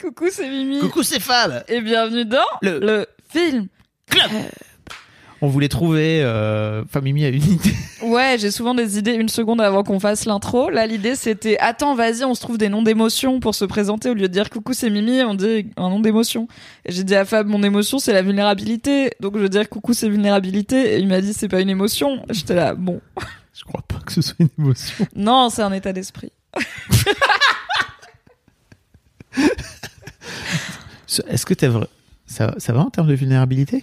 Coucou, c'est Mimi. Coucou, c'est Fab. Et bienvenue dans Le- le, film. Club. On voulait trouver. Euh... Enfin, Mimi a une idée. Ouais, j'ai souvent des idées une seconde avant qu'on fasse l'intro. Là, l'idée c'était attends, vas-y, on se trouve des noms d'émotions pour se présenter au lieu de dire coucou, c'est Mimi, on dit un nom d'émotion. Et j'ai dit à Fab, mon émotion c'est la vulnérabilité. Donc je veux dire coucou, c'est vulnérabilité. Et il m'a dit c'est pas une émotion. J'étais là, bon. Je crois pas que ce soit une émotion. Non, c'est un état d'esprit. Est-ce que t'es vrai ça, ça va en termes de vulnérabilité?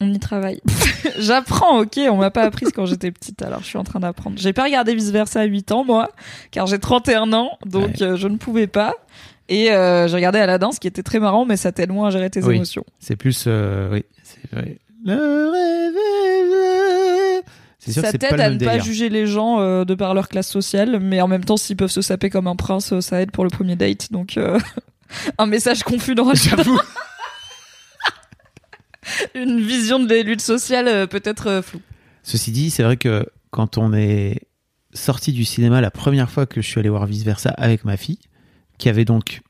On y travaille. J'apprends, ok, on m'a pas appris quand j'étais petite, alors je suis en train d'apprendre. J'ai pas regardé vice versa à 8 ans, moi, car j'ai 31 ans, donc Ouais. euh, je ne pouvais pas. Et euh, j'ai regardé Aladdin, ce qui était très marrant, mais ça t'aide moins à gérer tes Oui. émotions. C'est plus. euh, Oui, c'est vrai. Le rêve sûr Ça que t'aide à ne pas juger les gens euh, de par leur classe sociale, mais en même temps, s'ils peuvent se saper comme un prince, euh, ça aide pour le premier date. Donc, euh, un message confus dans J'avoue. une vision de luttes sociales peut-être floue. Ceci dit, c'est vrai que quand on est sorti du cinéma la première fois que je suis allé voir Vice Versa avec ma fille, qui avait donc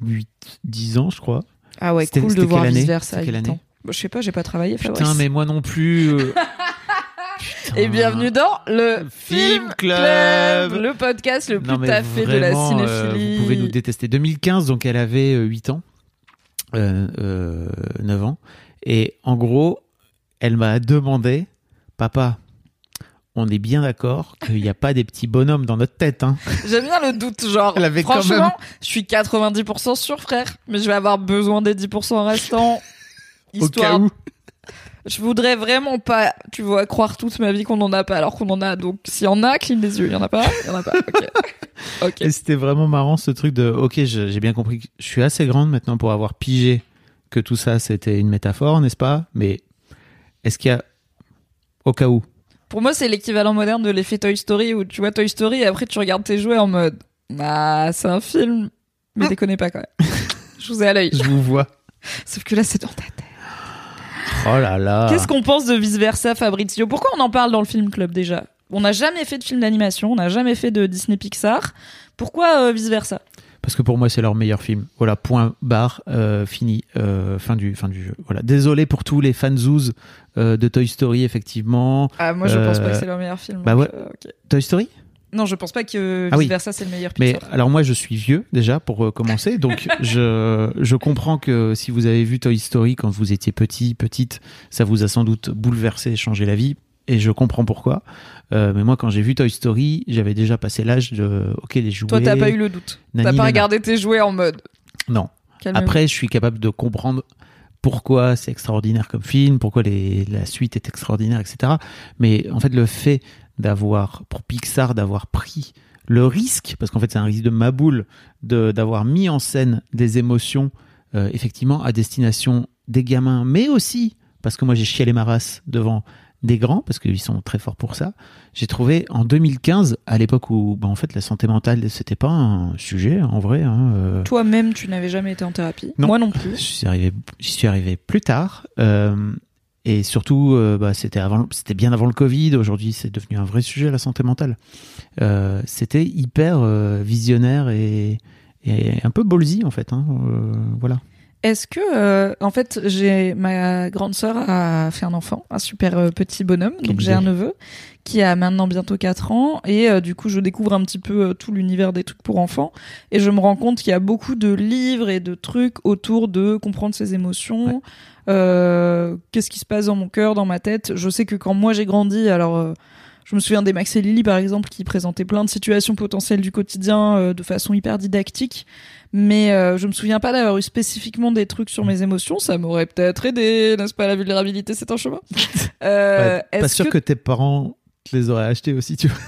8, 10 ans, je crois. Ah ouais, C'était- cool de voir vice versa. Quelle année? Je sais pas, j'ai pas travaillé. Putain, Fabrice. mais moi non plus. euh. Et bienvenue dans le Film Club. Club, le podcast le plus taffé de la euh, cinéphilie. vous pouvez nous détester. 2015, donc elle avait euh, 8 ans, euh, euh, 9 ans. Et en gros, elle m'a demandé, papa, on est bien d'accord qu'il n'y a pas des petits bonhommes dans notre tête. Hein. J'aime bien le doute, genre. Elle avait quand franchement, même- je suis 90% sûr, frère, mais je vais avoir besoin des 10% restants. Au cas où. Je voudrais vraiment pas, tu vois, croire toute ma vie qu'on en a pas alors qu'on en a. Donc, s'il y en a, cligne les yeux. Il y en a pas Il y en a pas. Ok. ok. Et c'était vraiment marrant ce truc de, ok, j'ai bien compris que je suis assez grande maintenant pour avoir pigé que tout ça c'était une métaphore, n'est-ce pas? Mais est-ce qu'il y a, au cas où, Pour moi, c'est l'équivalent moderne de l'effet Toy Story où tu vois Toy Story et après tu regardes tes jouets en mode, ah, c'est un film, mais déconnez pas quand même. je vous ai à l'œil. je vous vois. Sauf que là, c'est dans ta tête. Oh là là. Qu'est-ce qu'on pense de vice versa, Fabrizio? Pourquoi on en parle dans le film club déjà? On n'a jamais fait de film d'animation, on n'a jamais fait de Disney Pixar. Pourquoi vice versa Parce que pour moi, c'est leur meilleur film. Voilà, point barre, euh, fini, euh, fin du, fin du jeu. Voilà. Désolé pour tous les fans zoos euh, de Toy Story, effectivement. Ah, moi je pense pas Euh, que c'est leur meilleur film. bah ouais. euh. Toy Story? Non, je pense pas que Ah oui. versa c'est le meilleur Mais Pixar. alors moi, je suis vieux déjà pour euh, commencer, donc je, je comprends que si vous avez vu Toy Story quand vous étiez petit, petite, ça vous a sans doute bouleversé, changé la vie. Et je comprends pourquoi. Euh, mais moi, quand j'ai vu Toy Story, j'avais déjà passé l'âge de OK les jouets. Toi, t'as pas eu le doute. T'as pas nana. regardé tes jouets en mode. Non. Après, je suis capable de comprendre pourquoi c'est extraordinaire comme film, pourquoi les, la suite est extraordinaire, etc. Mais en fait, le fait d'avoir, pour Pixar, d'avoir pris le risque, parce qu'en fait, c'est un risque de ma boule, de, d'avoir mis en scène des émotions, euh, effectivement, à destination des gamins, mais aussi, parce que moi, j'ai chialé ma race devant des grands, parce qu'ils sont très forts pour ça. J'ai trouvé en 2015, à l'époque où, bah, en fait, la santé mentale, c'était pas un sujet, en vrai. Hein, euh, Toi-même, tu n'avais jamais été en thérapie? Non. Moi non plus. J'y suis arrivé, j'y suis arrivé plus tard. euh, et surtout, euh, bah, c'était avant, c'était bien avant le Covid. Aujourd'hui, c'est devenu un vrai sujet la santé mentale. Euh, c'était hyper euh, visionnaire et, et un peu ballsy en fait. Hein, euh, voilà. Est-ce que, euh, en fait, j'ai ma grande sœur a fait un enfant, un super euh, petit bonhomme, donc j'ai un neveu qui a maintenant bientôt 4 ans et euh, du coup je découvre un petit peu euh, tout l'univers des trucs pour enfants et je me rends compte qu'il y a beaucoup de livres et de trucs autour de comprendre ses émotions, euh, qu'est-ce qui se passe dans mon cœur, dans ma tête. Je sais que quand moi j'ai grandi, alors euh, je me souviens des Max et Lily par exemple qui présentaient plein de situations potentielles du quotidien euh, de façon hyper didactique. Mais euh, je me souviens pas d'avoir eu spécifiquement des trucs sur mes émotions. Ça m'aurait peut-être aidé, n'est-ce pas? La vulnérabilité, c'est un chemin. Euh, Ouais, pas sûr que... tes parents te les auraient achetés aussi. Tu vois.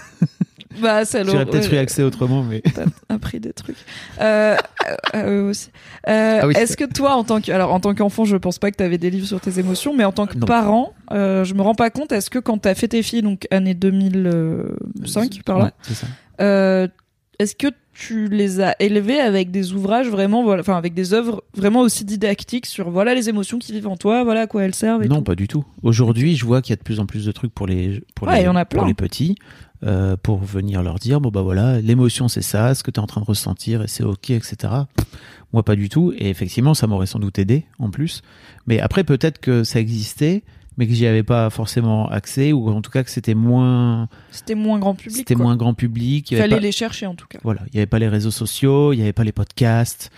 Bah, J'aurais peut-être eu ouais, accès autrement, mais t'as appris des trucs. Euh, euh, euh, aussi. Euh, Ah oui, Est-ce que toi, en tant que, alors en tant qu'enfant, je pense pas que t'avais des livres sur tes émotions, mais en tant que Non. parent, euh, je me rends pas compte. Est-ce que quand t'as fait tes filles, donc année 2005 par là, Ouais, c'est ça. Euh, est-ce que tu les as élevés avec des ouvrages vraiment, voilà, enfin avec des œuvres vraiment aussi didactiques sur voilà les émotions qui vivent en toi, voilà à quoi elles servent et Non, tout? pas du tout. Aujourd'hui, je vois qu'il y a de plus en plus de trucs pour les pour, Ouais, les, il y en a plein. pour les petits. Euh, pour venir leur dire bon bah voilà l'émotion c'est ça, ce que tu es en train de ressentir et c'est ok etc. Moi pas du tout et effectivement ça m'aurait sans doute aidé en plus. Mais après peut-être que ça existait mais que j'y avais pas forcément accès ou en tout cas que c'était moins C'était moins grand public. c'était moins grand public. Il y fallait pas- les chercher en tout cas. voilà, il n'y avait pas les réseaux sociaux, il n'y avait pas les podcasts.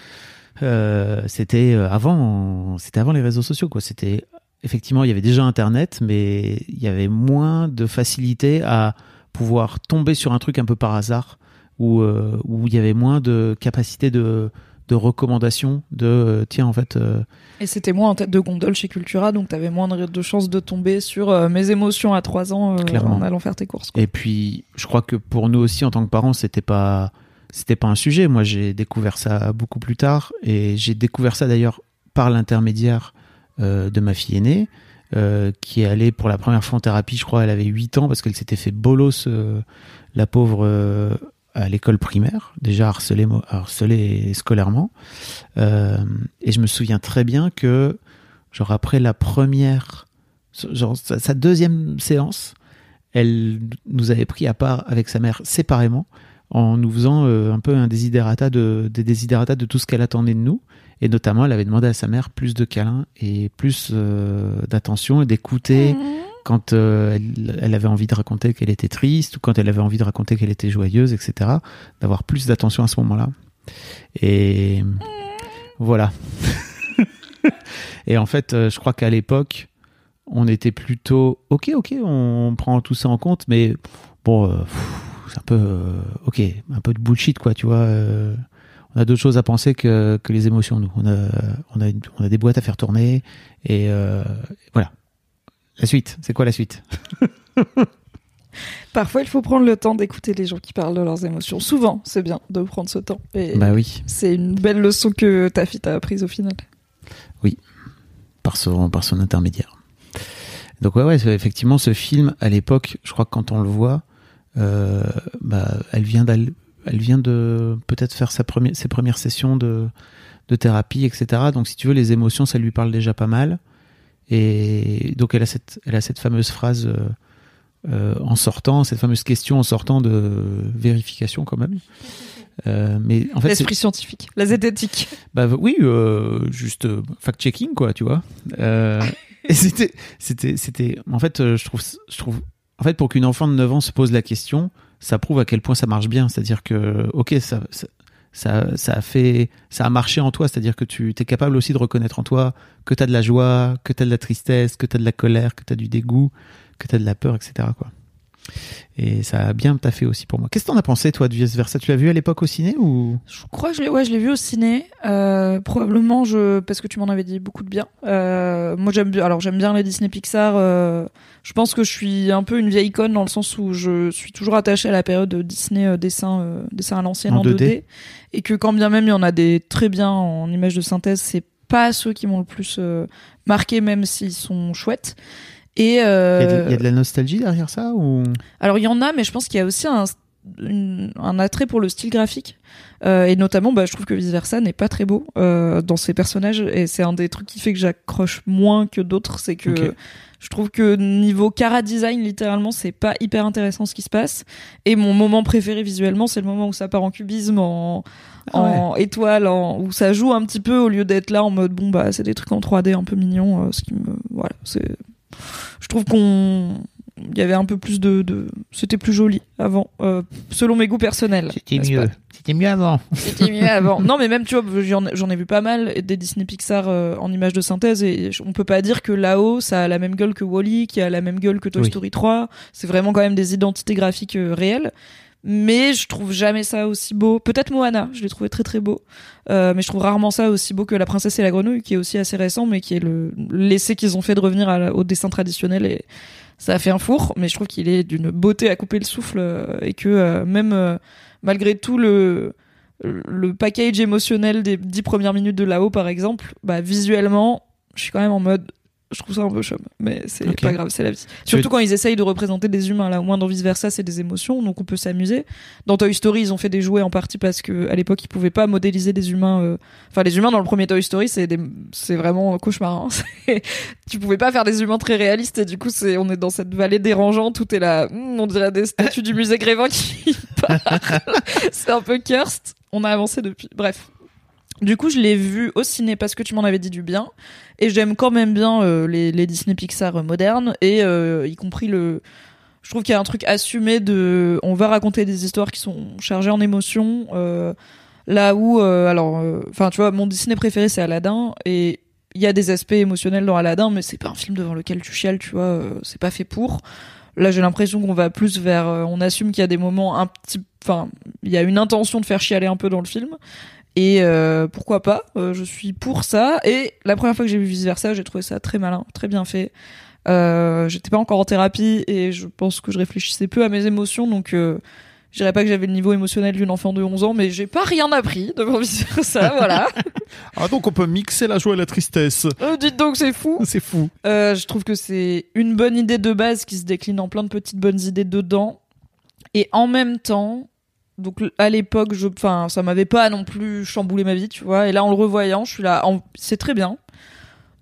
Euh, c'était euh, avant, c'était avant les réseaux sociaux, quoi. C'était effectivement, il y avait déjà Internet, mais il y avait moins de facilité à pouvoir tomber sur un truc un peu par hasard, où euh, où il y avait moins de capacité de de recommandation, de euh, tiens en fait, euh, Et c'était moins en tête de gondole chez Cultura, donc t'avais moins de, de chances de tomber sur euh, mes émotions à 3 ans Clairement. en allant faire tes courses. quoi. Et puis, je crois que pour nous aussi, en tant que parents, c'était pas, c'était pas un sujet. Moi, j'ai découvert ça beaucoup plus tard, et j'ai découvert ça d'ailleurs par l'intermédiaire de ma fille aînée, euh, qui est allée pour la première fois en thérapie. Je crois, elle avait 8 ans parce qu'elle s'était fait bolos, euh, la pauvre, euh, à l'école primaire, déjà harcelée, scolairement. Et je me souviens très bien que, genre après la première, genre sa deuxième séance, elle nous avait pris à part avec sa mère séparément en nous faisant euh, un peu un desiderata de, des desiderata de tout ce qu'elle attendait de nous. Et notamment, elle avait demandé à sa mère plus de câlins et plus euh, d'attention et d'écouter Mmh. quand euh, elle, elle avait envie de raconter qu'elle était triste ou quand elle avait envie de raconter qu'elle était joyeuse, etc. D'avoir plus d'attention à ce moment-là. Et voilà. et en fait, je crois qu'à l'époque, on était plutôt ok, ok, on prend tout ça en compte, mais bon, pff, c'est un peu euh, ok, un peu de bullshit quoi, tu vois. euh, on a d'autres choses à penser que, que les émotions, nous. On a, on a, on a des boîtes à faire tourner et euh, voilà. La suite, c'est quoi la suite? Parfois, il faut prendre le temps d'écouter les gens qui parlent de leurs émotions. Souvent, c'est bien de prendre ce temps. Et Bah oui, c'est une belle leçon que ta fille t'a apprise au final. par son, par son intermédiaire. Donc ouais, ouais, effectivement, ce film, à l'époque, je crois que quand on le voit, euh, bah, elle vient d'aller- elle vient de peut-être faire sa première, ses premières sessions de, de thérapie, etc. Donc si tu veux, les émotions, ça lui parle déjà pas mal. Et donc elle a cette, elle a cette fameuse phrase euh, euh, en sortant, cette fameuse question en sortant de vérification quand même. Euh, mais en fait, L'esprit scientifique, la zététique. bah oui, juste fact-checking quoi, tu vois. Et c'était, c'était, c'était. En fait, je trouve, je trouve. En fait, pour qu'une enfant de 9 ans se pose la question, ça prouve à quel point ça marche bien. C'est-à-dire que, ok, ça, ça, ça, a fait, ça a marché en toi. C'est-à-dire que tu es capable aussi de reconnaître en toi que tu as de la joie, que tu as de la tristesse, que tu as de la colère, que tu as du dégoût, que tu as de la peur, etc. Quoi. Et ça a bien taffé aussi pour moi. Qu'est-ce que t'en as pensé, toi, de Vice Versa? Tu l'as vu à l'époque au ciné ou? Je crois que je l'ai, ouais, je l'ai vu au ciné. Euh, probablement, je, parce que tu m'en avais dit beaucoup de bien. Euh, moi, j'aime bien. Alors, j'aime bien les Disney Pixar. euh, je pense que je suis un peu une vieille icône dans le sens où je suis toujours attachée à la période de Disney dessin, dessin à l'ancienne En en, 2D. 2D. et que quand bien même il y en a des très bien en images de synthèse, c'est pas ceux qui m'ont le plus marqué, même s'ils sont chouettes. Et il y, a euh, de, il y a de la nostalgie derrière ça ou? Alors il y en a, mais je pense qu'il y a aussi un, une- un attrait pour le style graphique. Euh, et notamment, bah, je trouve que Vice Versa n'est pas très beau euh, dans ses personnages. Et c'est un des trucs qui fait que j'accroche moins que d'autres. C'est que je trouve que niveau cara design, littéralement, c'est pas hyper intéressant ce qui se passe. Et mon moment préféré visuellement, c'est le moment où ça part en cubisme, en, Ah en étoile, en, où ça joue un petit peu au lieu d'être là en mode bon bah c'est des trucs en 3D un peu mignons. euh, ce qui me voilà, c'est je trouve qu'on il y avait un peu plus de, de... c'était plus joli avant euh, selon mes goûts personnels C'était mieux. C'était mieux avant. c'était mieux avant non mais même tu vois j'en ai vu pas mal des Disney Pixar euh, en images de synthèse et on peut pas dire que là-haut ça a la même gueule que Wally qui a la même gueule que Toy Oui. Story 3 c'est vraiment quand même des identités graphiques euh, réelles mais je trouve jamais ça aussi beau. Peut-être Moana, je l'ai trouvé très très beau, Euh, mais je trouve rarement ça aussi beau que La Princesse et la Grenouille, qui est aussi assez récent, mais qui est le l'essai qu'ils ont fait de revenir à au dessin traditionnel et ça a fait un four. Mais je trouve qu'il est d'une beauté à couper le souffle euh, et que euh, même euh, malgré tout le le package émotionnel des dix premières minutes de là-haut, par exemple, bah visuellement, je suis quand même en mode Je trouve ça un peu chum, mais c'est pas grave, c'est la vie. Surtout veux- quand ils essayent de représenter des humains, là, au moins dans Vice Versa, c'est des émotions, donc on peut s'amuser. Dans Toy Story, ils ont fait des jouets en partie parce que à l'époque, ils pouvaient pas modéliser des humains. euh, Enfin, les humains dans le premier Toy Story, c'est des... c'est vraiment cauchemar. hein. Tu pouvais pas faire des humains très réalistes, et du coup, c'est on est dans cette vallée dérangeante, tout est là, hmm, on dirait des statues du musée Grévin qui parlent. c'est un peu cursed. On a avancé depuis. Bref. Du coup, je l'ai vu au ciné parce que tu m'en avais dit du bien. Et j'aime quand même bien euh, les, les Disney Pixar euh, modernes, et euh, y compris le. Je trouve qu'il y a un truc assumé de. On va raconter des histoires qui sont chargées en émotions. là où. alors. Enfin, tu vois, mon Disney préféré, c'est Aladdin. Et il y a des aspects émotionnels dans Aladdin, mais c'est pas un film devant lequel tu chiales, tu vois. c'est pas fait pour. Là, j'ai l'impression qu'on va plus vers. on assume qu'il y a des moments un petit. Enfin, il y a une intention de faire chialer un peu dans le film. Et euh, pourquoi pas euh, Je suis pour ça. Et la première fois que j'ai vu Vice Versa, j'ai trouvé ça très malin, très bien fait. Euh, J'étais pas encore en thérapie et je pense que je réfléchissais peu à mes émotions, donc je dirais pas que j'avais le niveau émotionnel d'une enfant de 11 ans, mais j'ai pas rien appris devant Vice Versa, voilà. Ah, donc on peut mixer la joie et la tristesse. Euh, dites donc, c'est fou. C'est fou. Euh, je trouve que c'est une bonne idée de base qui se décline en plein de petites bonnes idées dedans. Et en même temps, donc à l'époque, je, enfin, ça m'avait pas non plus chamboulé ma vie, tu vois. Et là, en le revoyant, je suis là, c'est très bien.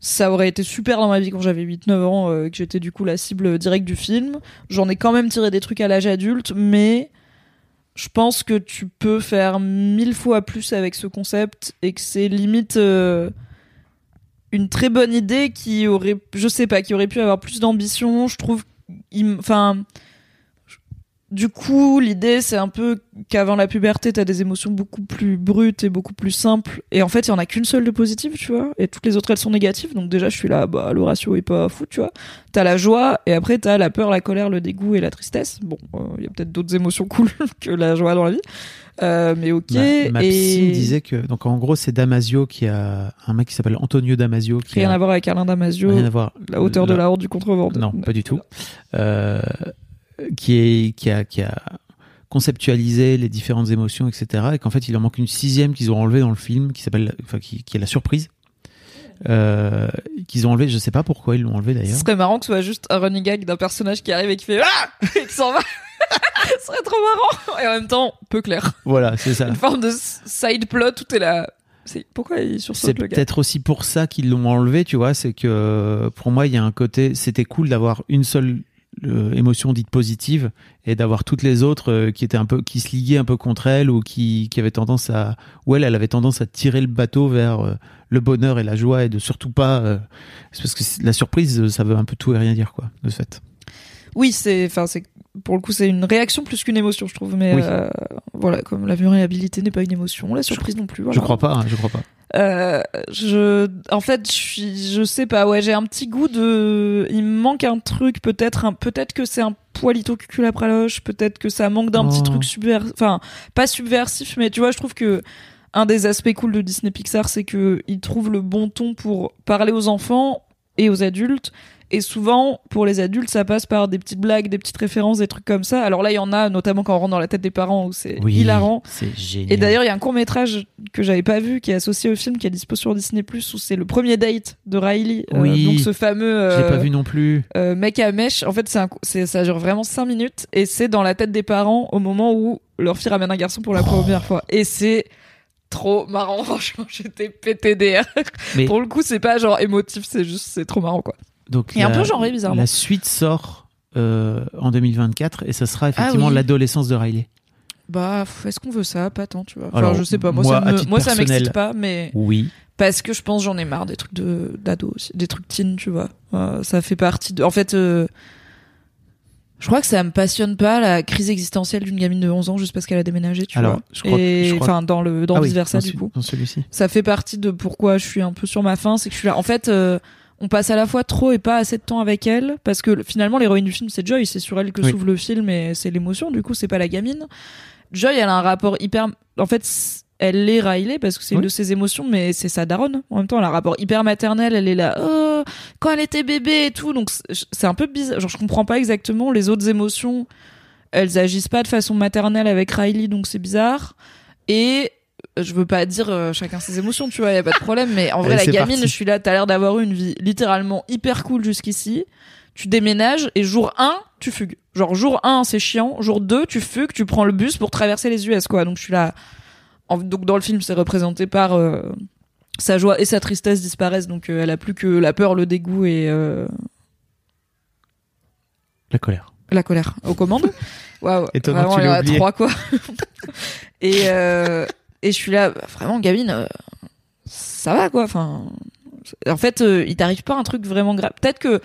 Ça aurait été super dans ma vie quand j'avais 8-9 ans, euh, que j'étais du coup la cible directe du film. J'en ai quand même tiré des trucs à l'âge adulte, mais je pense que tu peux faire mille fois plus avec ce concept et que c'est limite euh, une très bonne idée qui aurait, je sais pas, qui aurait pu avoir plus d'ambition. Je trouve, enfin, du coup, l'idée c'est un peu qu'avant la puberté, t'as des émotions beaucoup plus brutes et beaucoup plus simples. Et en fait, il y en a qu'une seule de positive, tu vois. Et toutes les autres, elles sont négatives. Donc déjà, je suis là, bah, le ratio est pas fou, tu vois. T'as la joie et après t'as la peur, la colère, le dégoût et la tristesse. Bon, euh, il y a peut-être d'autres émotions cool que la joie dans la vie. Euh, mais ok. Ma, ma et... psy me disait que, donc en gros, c'est Damasio qui a un mec qui s'appelle Antonio Damasio qui Rien a à voir avec Alain Damasio, rien à voir. la hauteur de La- la horde du contrevent. Non, pas du tout. Euh, qui est qui a qui a conceptualisé les différentes émotions, etc. Et qu'en fait, il en manque une sixième qu'ils ont enlevée dans le film, qui s'appelle, enfin, qui, qui est la surprise. Euh, qu'ils ont enlevé, je sais pas pourquoi ils l'ont enlevé Ce d'ailleurs. serait marrant que ce soit juste un running gag d'un personnage qui arrive et qui fait Ah et qui s'en va. ce serait trop marrant. Et en même temps, peu clair. Voilà, c'est ça. Une forme de side plot, tout est là. C'est pourquoi il C'est sursaute gars peut-être aussi pour ça qu'ils l'ont enlevé, tu vois. C'est que pour moi, il y a un côté, c'était cool d'avoir une seule euh, émotion dite positive et d'avoir toutes les autres euh, qui étaient un peu, qui se liguaient un peu contre elle ou qui, qui avaient tendance à, ou elle, elle avait tendance à tirer le bateau vers euh, le bonheur et la joie et de surtout pas, euh, parce que la surprise, ça veut un peu tout et rien dire, quoi, de ce fait. Oui, c'est, enfin, c'est pour le coup, c'est une réaction plus qu'une émotion, je trouve. Mais Oui. euh, voilà, comme la vulnérabilité n'est pas une émotion, la surprise non plus. Voilà. Je crois pas, hein, je crois pas. Euh, je, en fait, je suis, je sais pas, ouais, j'ai un petit goût de, il me manque un truc, peut-être, un, peut-être que c'est un poilito loche, peut-être que ça manque d'un Oh. petit truc subversif, enfin, pas subversif, mais tu vois, je trouve que un des aspects cool de Disney Pixar, c'est que ils trouvent le bon ton pour parler aux enfants et aux adultes. Et souvent, pour les adultes, ça passe par des petites blagues, des petites références, des trucs comme ça. Alors là, il y en a, notamment quand on rentre dans la tête des parents, où c'est Oui, hilarant. c'est génial. Et d'ailleurs, il y a un court métrage que j'avais pas vu qui est associé au film qui est dispo sur Disney Plus où c'est le premier date de Riley, euh, Oui. donc ce fameux euh, pas vu non plus. euh, mec à mèche. En fait, c'est ça dure vraiment 5 minutes et c'est dans la tête des parents au moment où leur fille ramène un garçon pour la première fois. Et c'est trop marrant, franchement, j'étais pété d'air. Mais Pour le coup, c'est pas genre émotif, c'est juste, c'est trop marrant quoi. donc Et un peu genré, bizarrement. La suite sort euh, en 2024 et ça sera effectivement Ah oui. l'adolescence de Riley. Bah, est-ce qu'on veut ça? Pas tant, tu vois. Enfin, Alors, je sais pas, moi, moi, ça, me- moi m'excite pas, mais. Oui. Parce que je pense j'en ai marre des trucs de d'ado aussi, des trucs teen, tu vois. Euh, ça fait partie de. En fait, euh, je crois que ça me passionne pas la crise existentielle d'une gamine de 11 ans juste parce qu'elle a déménagé, tu Alors, vois. je crois- Et je crois- enfin dans le dans Ah oui, vice versa dans du coup. Dans celui-ci. Ça fait partie de pourquoi je suis un peu sur ma faim, c'est que je suis là. En fait, euh, on passe à la fois trop et pas assez de temps avec elle parce que finalement l'héroïne du film c'est Joy, c'est sur elle que Oui. s'ouvre le film et c'est l'émotion. Du coup, c'est pas la gamine. Joy, elle a un rapport hyper. En fait, elle est Riley parce que c'est une de ses émotions, mais c'est sa daronne. En même temps, elle a un rapport hyper maternel. Elle est là, oh, quand elle était bébé et tout. Donc, c'est- un peu bizarre. Genre, je comprends pas exactement les autres émotions. Elles agissent pas de façon maternelle avec Riley, donc c'est bizarre. Et je veux pas dire euh, chacun ses émotions, tu vois, y a pas de problème, mais en vrai, Allez, la gamine, parti. je suis là, t'as l'air d'avoir eu une vie littéralement hyper cool jusqu'ici. Tu déménages et jour 1, tu fugues. Genre jour 1, c'est chiant. Jour 2, tu fugues, tu prends le bus pour traverser les US, quoi. Donc je suis là. En- donc dans le film, c'est représenté par euh, sa joie et sa tristesse disparaissent. Donc euh, elle a plus que la peur, le dégoût et euh, La colère. la colère aux commandes. Waouh. Vraiment, tu il y en l'aies a trois, quoi. et, euh, et je suis là, vraiment, Gavin, ça va, quoi. Enfin, en fait, il t'arrive pas un truc vraiment grave. Peut-être que,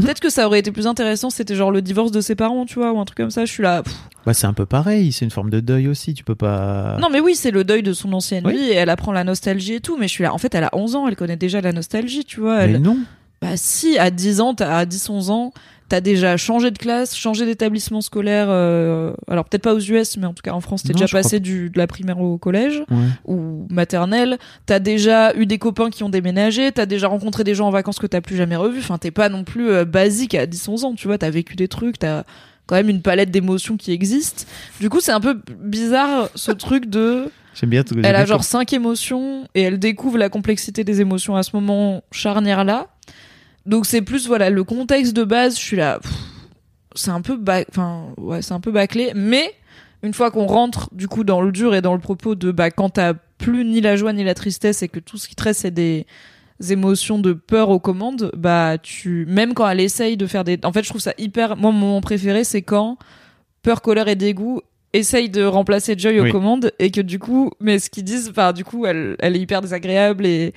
peut-être que ça aurait été plus intéressant, si c'était genre le divorce de ses parents, tu vois, ou un truc comme ça. Je suis là. pff. Bah, c'est un peu pareil, c'est une forme de deuil aussi, tu peux pas. Non, mais oui, c'est le deuil de son ancienne Oui. vie et elle apprend la nostalgie et tout. Mais je suis là. En fait, elle a 11 ans, elle connaît déjà la nostalgie, tu vois. Mais Elle, non. Bah si, à 10 ans, t'as- à 10, 11 ans, t'as déjà changé de classe, changé d'établissement scolaire. euh, alors peut-être pas aux US, mais en tout cas en France, t'es déjà passé du, de la primaire au collège Ouais. ou maternelle. T'as déjà eu des copains qui ont déménagé, t'as déjà rencontré des gens en vacances que t'as plus jamais revus. Enfin, t'es pas non plus euh, basique à 10, 11 ans, tu vois. T'as vécu des trucs, t'as quand même une palette d'émotions qui existe. Du coup, c'est un peu bizarre ce truc de J'aime bien tout. elle a genre cinq émotions et elle découvre la complexité des émotions à ce moment charnière là. Donc c'est plus voilà le contexte de base. Je suis là, c'est un peu enfin c'est un peu bâclé. Mais une fois qu'on rentre du coup dans le dur et dans le propos de bah quand t'as plus ni la joie ni la tristesse et que tout ce qui te reste c'est des émotions de peur aux commandes, bah tu même quand elle essaye de faire des, en fait je trouve ça hyper. Moi mon moment préféré c'est quand peur, colère et dégoût essaye de remplacer Joy aux Oui. commandes et que du coup, mais ce qu'ils disent, enfin du coup, elle, elle est hyper désagréable et